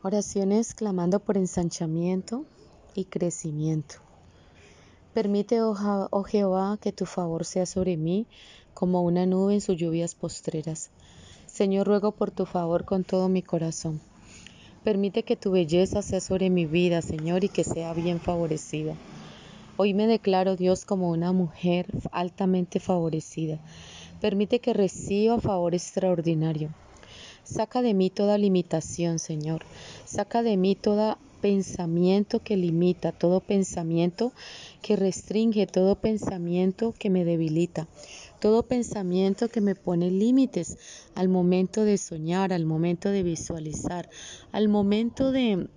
Oraciones clamando por ensanchamiento y crecimiento. Permite, oh, oh Jehová, que tu favor sea sobre mí como una nube en sus lluvias postreras. Señor, ruego por tu favor con todo mi corazón. Permite que tu belleza sea sobre mi vida, Señor, y que sea bien favorecida. Hoy me declaro, Dios, como una mujer altamente favorecida. Permite que reciba favor extraordinario. Saca de mí toda limitación, Señor. Saca de mí todo pensamiento que limita, todo pensamiento que restringe, todo pensamiento que me debilita, todo pensamiento que me pone límites al momento de soñar, al momento de visualizar, al momento de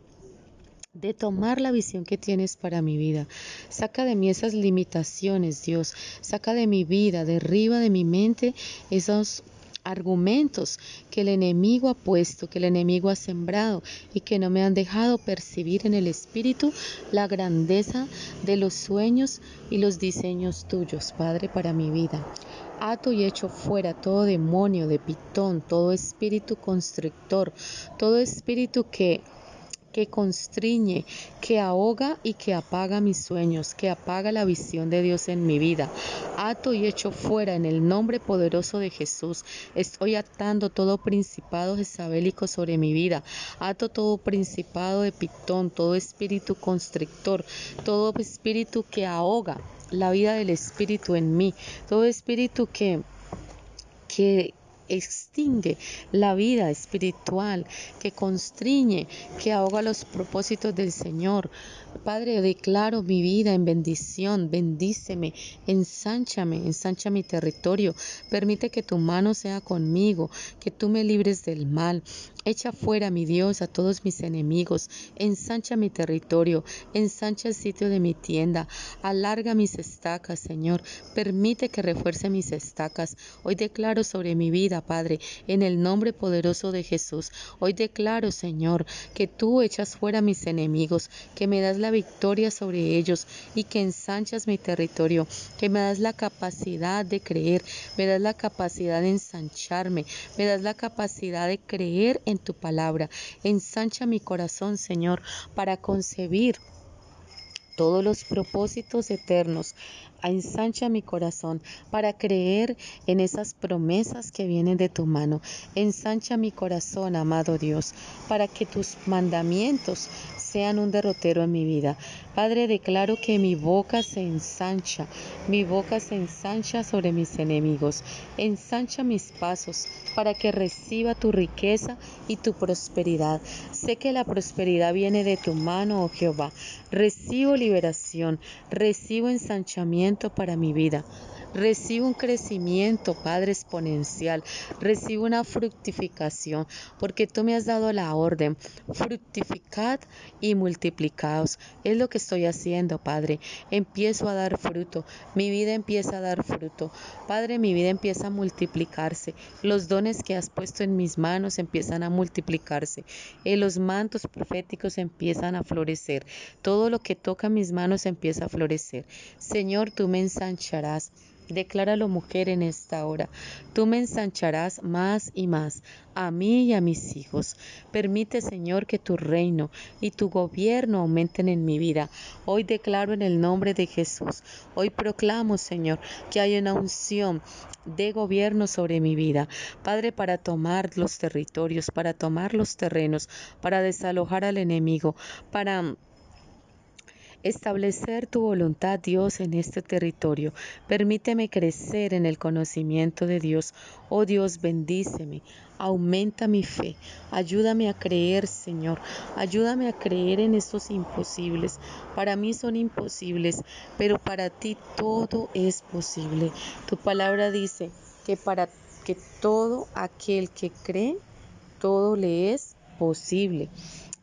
de tomar la visión que tienes para mi vida. Saca de mí esas limitaciones, Dios. Saca de mi vida, derriba de mi mente esos argumentos que el enemigo ha puesto, que el enemigo ha sembrado y que no me han dejado percibir en el espíritu la grandeza de los sueños y los diseños tuyos, Padre, para mi vida. Ato y echo fuera todo demonio de pitón, todo espíritu constrictor, todo espíritu que que constriñe, que ahoga y que apaga mis sueños, que apaga la visión de Dios en mi vida. Ato y echo fuera en el nombre poderoso de Jesús. Estoy atando todo principado jezabélico sobre mi vida. Ato todo principado de pitón, todo espíritu constrictor, todo espíritu que ahoga la vida del espíritu en mí, todo espíritu que que extingue la vida espiritual, que constriñe, que ahoga los propósitos del Señor. Padre, declaro mi vida en bendición, bendíceme, ensánchame, ensancha mi territorio, permite que tu mano sea conmigo, que tú me libres del mal. Echa fuera, mi Dios, a todos mis enemigos, ensancha mi territorio, ensancha el sitio de mi tienda, alarga mis estacas, Señor, permite que refuerce mis estacas. Hoy declaro sobre mi vida, Padre, en el nombre poderoso de Jesús. Hoy declaro, Señor, que tú echas fuera mis enemigos, que me das la victoria sobre ellos y que ensanchas mi territorio, que me das la capacidad de creer, me das la capacidad de ensancharme, me das la capacidad de creer en tu palabra. Ensancha mi corazón, Señor, para concebir todos los propósitos eternos. Ensancha mi corazón para creer en esas promesas que vienen de tu mano. Ensancha mi corazón, amado Dios, para que tus mandamientos sean un derrotero en mi vida. Padre, declaro que mi boca se ensancha, mi boca se ensancha sobre mis enemigos. Ensancha mis pasos para que reciba tu riqueza y tu prosperidad. Sé que la prosperidad viene de tu mano, oh Jehová. Recibo liberación, recibo ensanchamiento para mi vida. Recibo un crecimiento, Padre, exponencial. Recibo una fructificación, porque tú me has dado la orden. Fructificad y multiplicaos. Es lo que estoy haciendo, Padre. Empiezo a dar fruto. Mi vida empieza a dar fruto. Padre, mi vida empieza a multiplicarse. Los dones que has puesto en mis manos empiezan a multiplicarse. Y los mantos proféticos empiezan a florecer. Todo lo que toca mis manos empieza a florecer. Señor, tú me ensancharás. Decláralo mujer en esta hora. Tú me ensancharás más y más, a mí y a mis hijos. Permite, Señor, que tu reino y tu gobierno aumenten en mi vida. Hoy declaro en el nombre de Jesús. Hoy proclamo, Señor, que hay una unción de gobierno sobre mi vida. Padre, para tomar los territorios, para tomar los terrenos, para desalojar al enemigo, para establecer tu voluntad, Dios, en este territorio. Permíteme crecer en el conocimiento de Dios. Oh Dios, bendíceme. Aumenta mi fe. Ayúdame a creer, Señor. Ayúdame a creer en estos imposibles. Para mí son imposibles, pero para ti todo es posible. Tu palabra dice que para que todo aquel que cree, todo le es posible.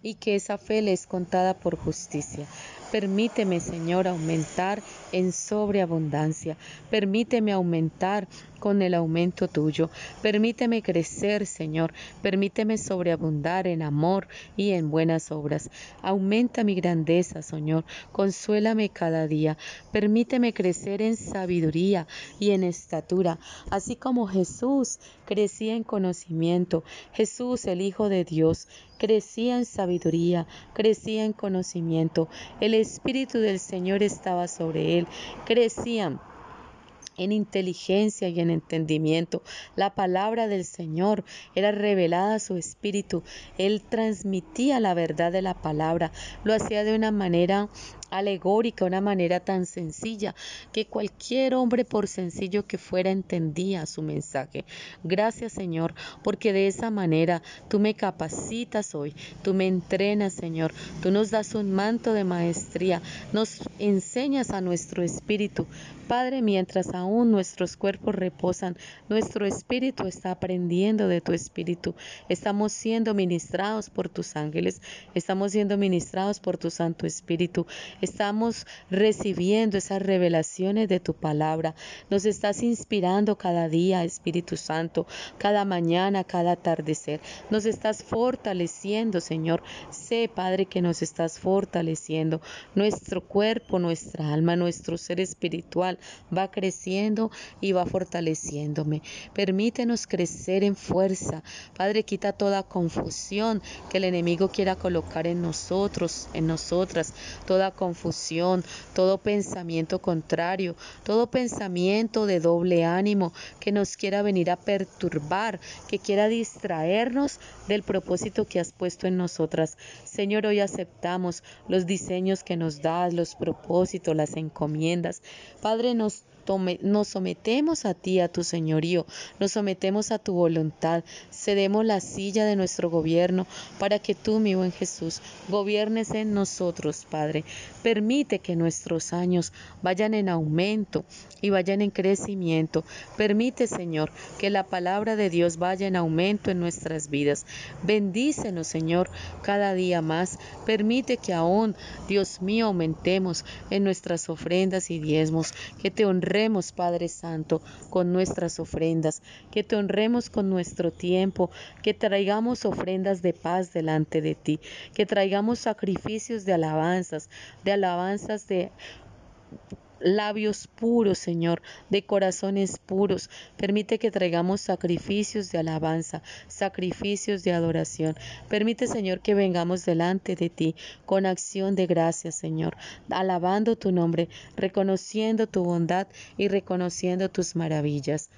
y que esa fe le es contada por justicia. Permíteme, Señor, aumentar en sobreabundancia. Permíteme aumentar con el aumento tuyo. Permíteme crecer, Señor. Permíteme sobreabundar en amor y en buenas obras. Aumenta mi grandeza, Señor. Consuélame cada día. Permíteme crecer en sabiduría y en estatura, así como Jesús crecía en conocimiento. Jesús, el Hijo de Dios, crecía en sabiduría, crecía en conocimiento. El Espíritu del Señor estaba sobre él. Crecían en inteligencia y en entendimiento. La palabra del Señor era revelada a su espíritu. Él transmitía la verdad de la palabra. Lo hacía de una manera alegórica, una manera tan sencilla que cualquier hombre, por sencillo que fuera, entendía su mensaje. Gracias Señor, porque de esa manera tú me capacitas hoy, tú me entrenas Señor, tú nos das un manto de maestría, nos enseñas a nuestro espíritu. Padre, mientras aún nuestros cuerpos reposan, nuestro espíritu está aprendiendo de tu espíritu. Estamos siendo ministrados por tus ángeles, estamos siendo ministrados por tu Santo Espíritu. Estamos recibiendo esas revelaciones de tu palabra. Nos estás inspirando cada día, Espíritu Santo, cada mañana, cada atardecer. Nos estás fortaleciendo, Señor. Sé, Padre, que nos estás fortaleciendo. Nuestro cuerpo, nuestra alma, nuestro ser espiritual va creciendo y va fortaleciéndome. Permítenos crecer en fuerza. Padre, quita toda confusión que el enemigo quiera colocar en nosotros, en nosotras, toda confusión confusión, todo pensamiento contrario, todo pensamiento de doble ánimo que nos quiera venir a perturbar, que quiera distraernos del propósito que has puesto en nosotras. Señor, hoy aceptamos los diseños que nos das, los propósitos, las encomiendas. Padre, nos nos sometemos a ti, a tu señorío, nos sometemos a tu voluntad, cedemos la silla de nuestro gobierno para que tú, mi buen Jesús, gobiernes en nosotros, Padre. Permite que nuestros años vayan en aumento y vayan en crecimiento. Permite, Señor, que la palabra de Dios vaya en aumento en nuestras vidas. Bendícenos, Señor, cada día más. Permite que aún, Dios mío, aumentemos en nuestras ofrendas y diezmos, que te honremos Padre Santo, con nuestras ofrendas, que te honremos con nuestro tiempo, que traigamos ofrendas de paz delante de ti, que traigamos sacrificios de alabanzas, de alabanzas de labios puros, Señor, de corazones puros. Permite que traigamos sacrificios de alabanza, sacrificios de adoración. Permite, Señor, que vengamos delante de ti con acción de gracias, Señor, alabando tu nombre, reconociendo tu bondad y reconociendo tus maravillas.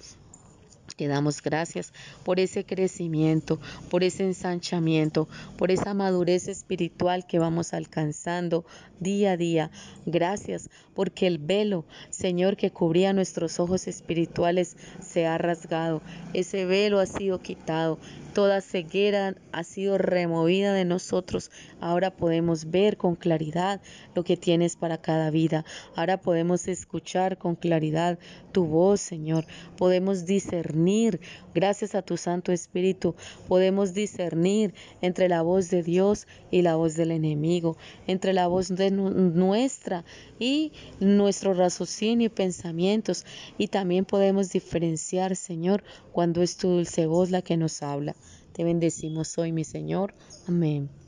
Te damos gracias por ese crecimiento, por ese ensanchamiento, por esa madurez espiritual que vamos alcanzando día a día. Gracias porque el velo, Señor, que cubría nuestros ojos espirituales se ha rasgado. Ese velo ha sido quitado. Toda ceguera ha sido removida de nosotros. Ahora podemos ver con claridad lo que tienes para cada vida. Ahora podemos escuchar con claridad tu voz, Señor. Podemos gracias a tu Santo Espíritu, podemos discernir entre la voz de Dios y la voz del enemigo, entre la voz de nuestra y nuestro raciocinio y pensamientos. Y también podemos diferenciar, Señor, cuando es tu dulce voz la que nos habla. Te bendecimos hoy, mi Señor. Amén.